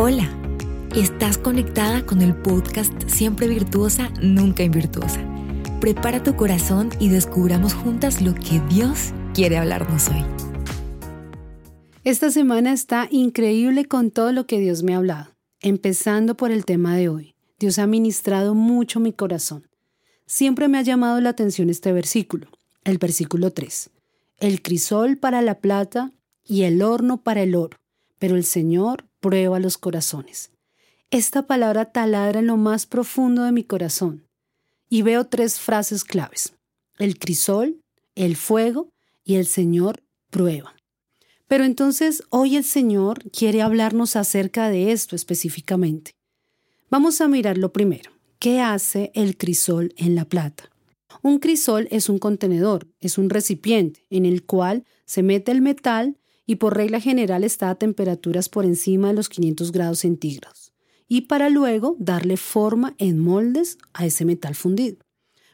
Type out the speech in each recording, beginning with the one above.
Hola, estás conectada con el podcast Siempre Virtuosa, Nunca Invirtuosa. Prepara tu corazón y descubramos juntas lo que Dios quiere hablarnos hoy. Esta semana está increíble con todo lo que Dios me ha hablado, empezando por el tema de hoy. Dios ha ministrado mucho mi corazón. Siempre me ha llamado la atención este versículo, el versículo 3. El crisol para la plata y el horno para el oro, pero el Señor prueba los corazones. Esta palabra taladra en lo más profundo de mi corazón. Y veo tres frases claves. El crisol, el fuego y el Señor prueba. Pero entonces hoy el Señor quiere hablarnos acerca de esto específicamente. Vamos a mirar lo primero. ¿Qué hace el crisol en la plata? Un crisol es un contenedor, es un recipiente en el cual se mete el metal y por regla general está a temperaturas por encima de los 500 grados centígrados, y para luego darle forma en moldes a ese metal fundido.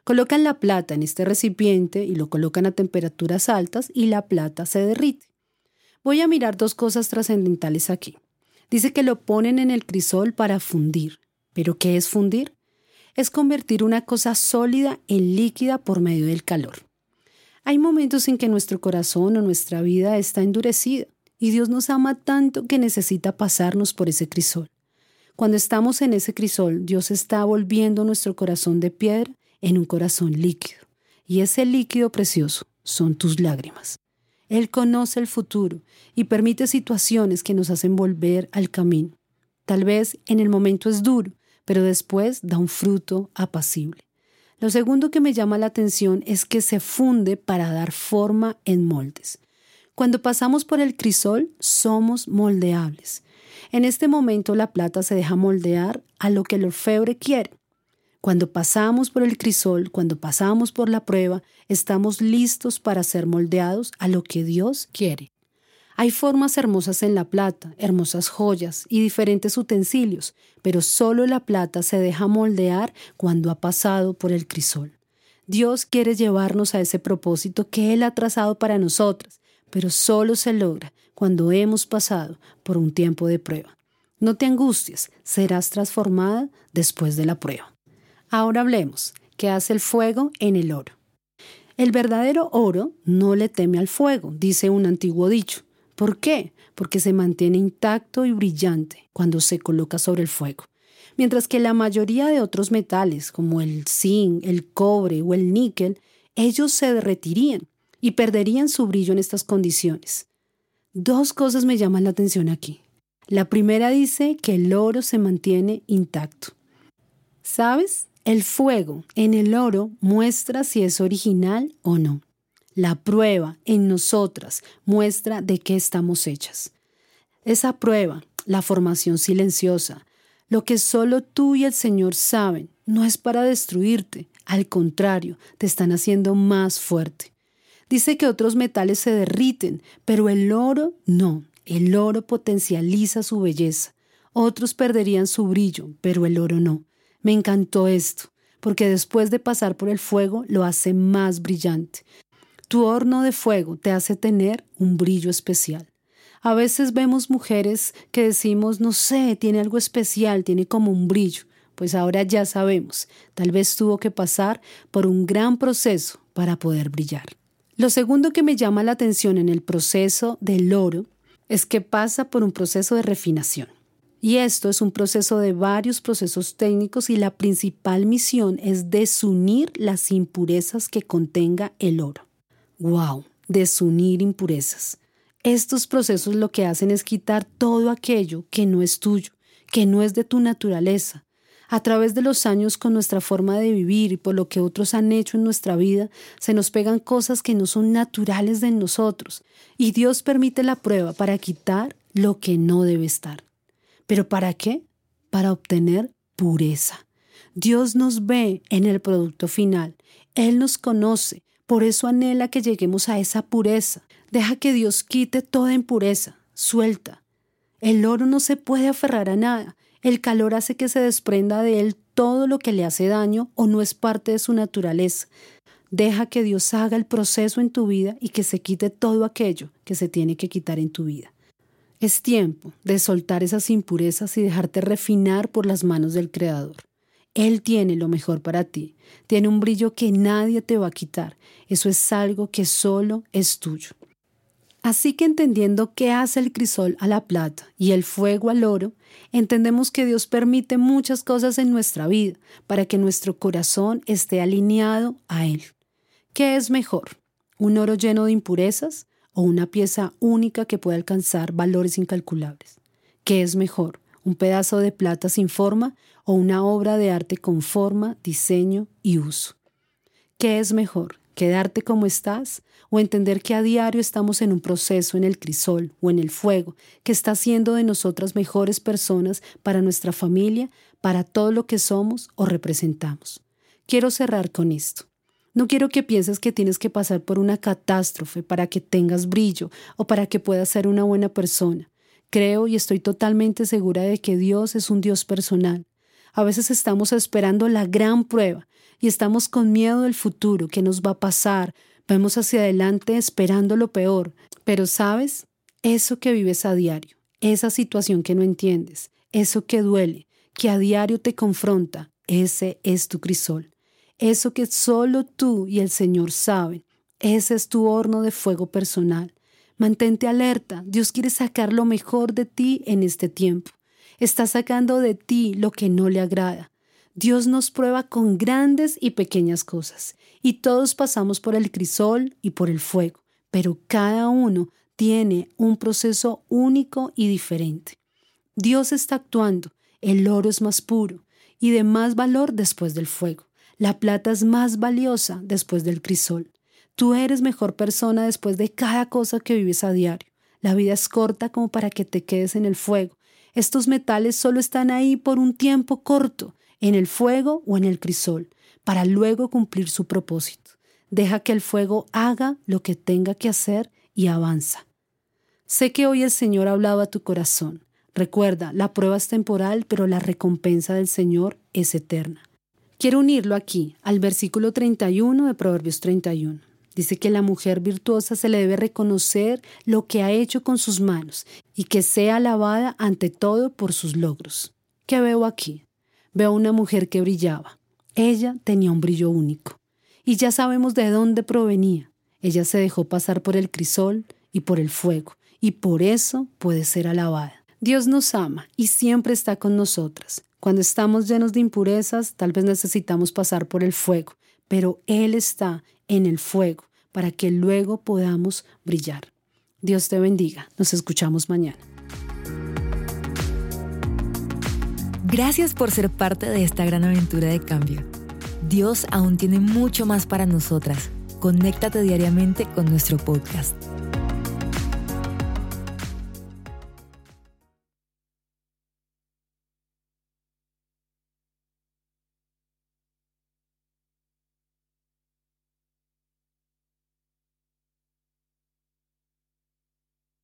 Colocan la plata en este recipiente y lo colocan a temperaturas altas y la plata se derrite. Voy a mirar dos cosas trascendentales aquí. Dice que lo ponen en el crisol para fundir. ¿Pero qué es fundir? Es convertir una cosa sólida en líquida por medio del calor. Hay momentos en que nuestro corazón o nuestra vida está endurecida y Dios nos ama tanto que necesita pasarnos por ese crisol. Cuando estamos en ese crisol, Dios está volviendo nuestro corazón de piedra en un corazón líquido. Y ese líquido precioso son tus lágrimas. Él conoce el futuro y permite situaciones que nos hacen volver al camino. Tal vez en el momento es duro, pero después da un fruto apacible. Lo segundo que me llama la atención es que se funde para dar forma en moldes. Cuando pasamos por el crisol, somos moldeables. En este momento la plata se deja moldear a lo que el orfebre quiere. Cuando pasamos por el crisol, cuando pasamos por la prueba, estamos listos para ser moldeados a lo que Dios quiere. Hay formas hermosas en la plata, hermosas joyas y diferentes utensilios, pero solo la plata se deja moldear cuando ha pasado por el crisol. Dios quiere llevarnos a ese propósito que Él ha trazado para nosotras, pero solo se logra cuando hemos pasado por un tiempo de prueba. No te angusties, serás transformada después de la prueba. Ahora hablemos, ¿qué hace el fuego en el oro? El verdadero oro no le teme al fuego, dice un antiguo dicho. ¿Por qué? Porque se mantiene intacto y brillante cuando se coloca sobre el fuego. Mientras que la mayoría de otros metales, como el zinc, el cobre o el níquel, ellos se derretirían y perderían su brillo en estas condiciones. Dos cosas me llaman la atención aquí. La primera dice que el oro se mantiene intacto. ¿Sabes? El fuego en el oro muestra si es original o no. La prueba en nosotras muestra de qué estamos hechas. Esa prueba, la formación silenciosa, lo que solo tú y el Señor saben, no es para destruirte, al contrario, te están haciendo más fuerte. Dice que otros metales se derriten, pero el oro no, el oro potencializa su belleza. Otros perderían su brillo, pero el oro no. Me encantó esto, porque después de pasar por el fuego lo hace más brillante. Tu horno de fuego te hace tener un brillo especial. A veces vemos mujeres que decimos, no sé, tiene algo especial, tiene como un brillo. Pues ahora ya sabemos, tal vez tuvo que pasar por un gran proceso para poder brillar. Lo segundo que me llama la atención en el proceso del oro es que pasa por un proceso de refinación. Y esto es un proceso de varios procesos técnicos y la principal misión es desunir las impurezas que contenga el oro. ¡Wow! Desunir impurezas. Estos procesos lo que hacen es quitar todo aquello que no es tuyo, que no es de tu naturaleza. A través de los años con nuestra forma de vivir y por lo que otros han hecho en nuestra vida, se nos pegan cosas que no son naturales de nosotros. Y Dios permite la prueba para quitar lo que no debe estar. ¿Pero para qué? Para obtener pureza. Dios nos ve en el producto final. Él nos conoce por eso anhela que lleguemos a esa pureza. Deja que Dios quite toda impureza. Suelta. El oro no se puede aferrar a nada. El calor hace que se desprenda de él todo lo que le hace daño o no es parte de su naturaleza. Deja que Dios haga el proceso en tu vida y que se quite todo aquello que se tiene que quitar en tu vida. Es tiempo de soltar esas impurezas y dejarte refinar por las manos del Creador. Él tiene lo mejor para ti. Tiene un brillo que nadie te va a quitar. Eso es algo que solo es tuyo. Así que entendiendo qué hace el crisol a la plata y el fuego al oro, entendemos que Dios permite muchas cosas en nuestra vida para que nuestro corazón esté alineado a Él. ¿Qué es mejor? ¿Un oro lleno de impurezas o una pieza única que puede alcanzar valores incalculables? ¿Qué es mejor? ¿Un pedazo de plata sin forma o una obra de arte con forma, diseño y uso? ¿Qué es mejor? quedarte como estás o entender que a diario estamos en un proceso en el crisol o en el fuego que está haciendo de nosotras mejores personas para nuestra familia, para todo lo que somos o representamos. Quiero cerrar con esto. No quiero que pienses que tienes que pasar por una catástrofe para que tengas brillo o para que puedas ser una buena persona. Creo y estoy totalmente segura de que Dios es un Dios personal. A veces estamos esperando la gran prueba, y estamos con miedo del futuro, que nos va a pasar, vemos hacia adelante esperando lo peor, pero sabes, eso que vives a diario, esa situación que no entiendes, eso que duele, que a diario te confronta, ese es tu crisol. Eso que solo tú y el Señor saben, ese es tu horno de fuego personal. Mantente alerta, Dios quiere sacar lo mejor de ti en este tiempo. Está sacando de ti lo que no le agrada. Dios nos prueba con grandes y pequeñas cosas, y todos pasamos por el crisol y por el fuego, pero cada uno tiene un proceso único y diferente. Dios está actuando, el oro es más puro y de más valor después del fuego. La plata es más valiosa después del crisol. Tú eres mejor persona después de cada cosa que vives a diario. La vida es corta como para que te quedes en el fuego. Estos metales solo están ahí por un tiempo corto en el fuego o en el crisol, para luego cumplir su propósito. Deja que el fuego haga lo que tenga que hacer y avanza. Sé que hoy el Señor ha hablado a tu corazón. Recuerda, la prueba es temporal, pero la recompensa del Señor es eterna. Quiero unirlo aquí al versículo 31 de Proverbios 31. Dice que la mujer virtuosa se le debe reconocer lo que ha hecho con sus manos y que sea alabada ante todo por sus logros. ¿Qué veo aquí? Veo una mujer que brillaba. Ella tenía un brillo único. Y ya sabemos de dónde provenía. Ella se dejó pasar por el crisol y por el fuego, y por eso puede ser alabada. Dios nos ama y siempre está con nosotras. Cuando estamos llenos de impurezas, tal vez necesitamos pasar por el fuego, pero Él está en el fuego para que luego podamos brillar. Dios te bendiga. Nos escuchamos mañana. Gracias por ser parte de esta gran aventura de cambio. Dios aún tiene mucho más para nosotras. Conéctate diariamente con nuestro podcast.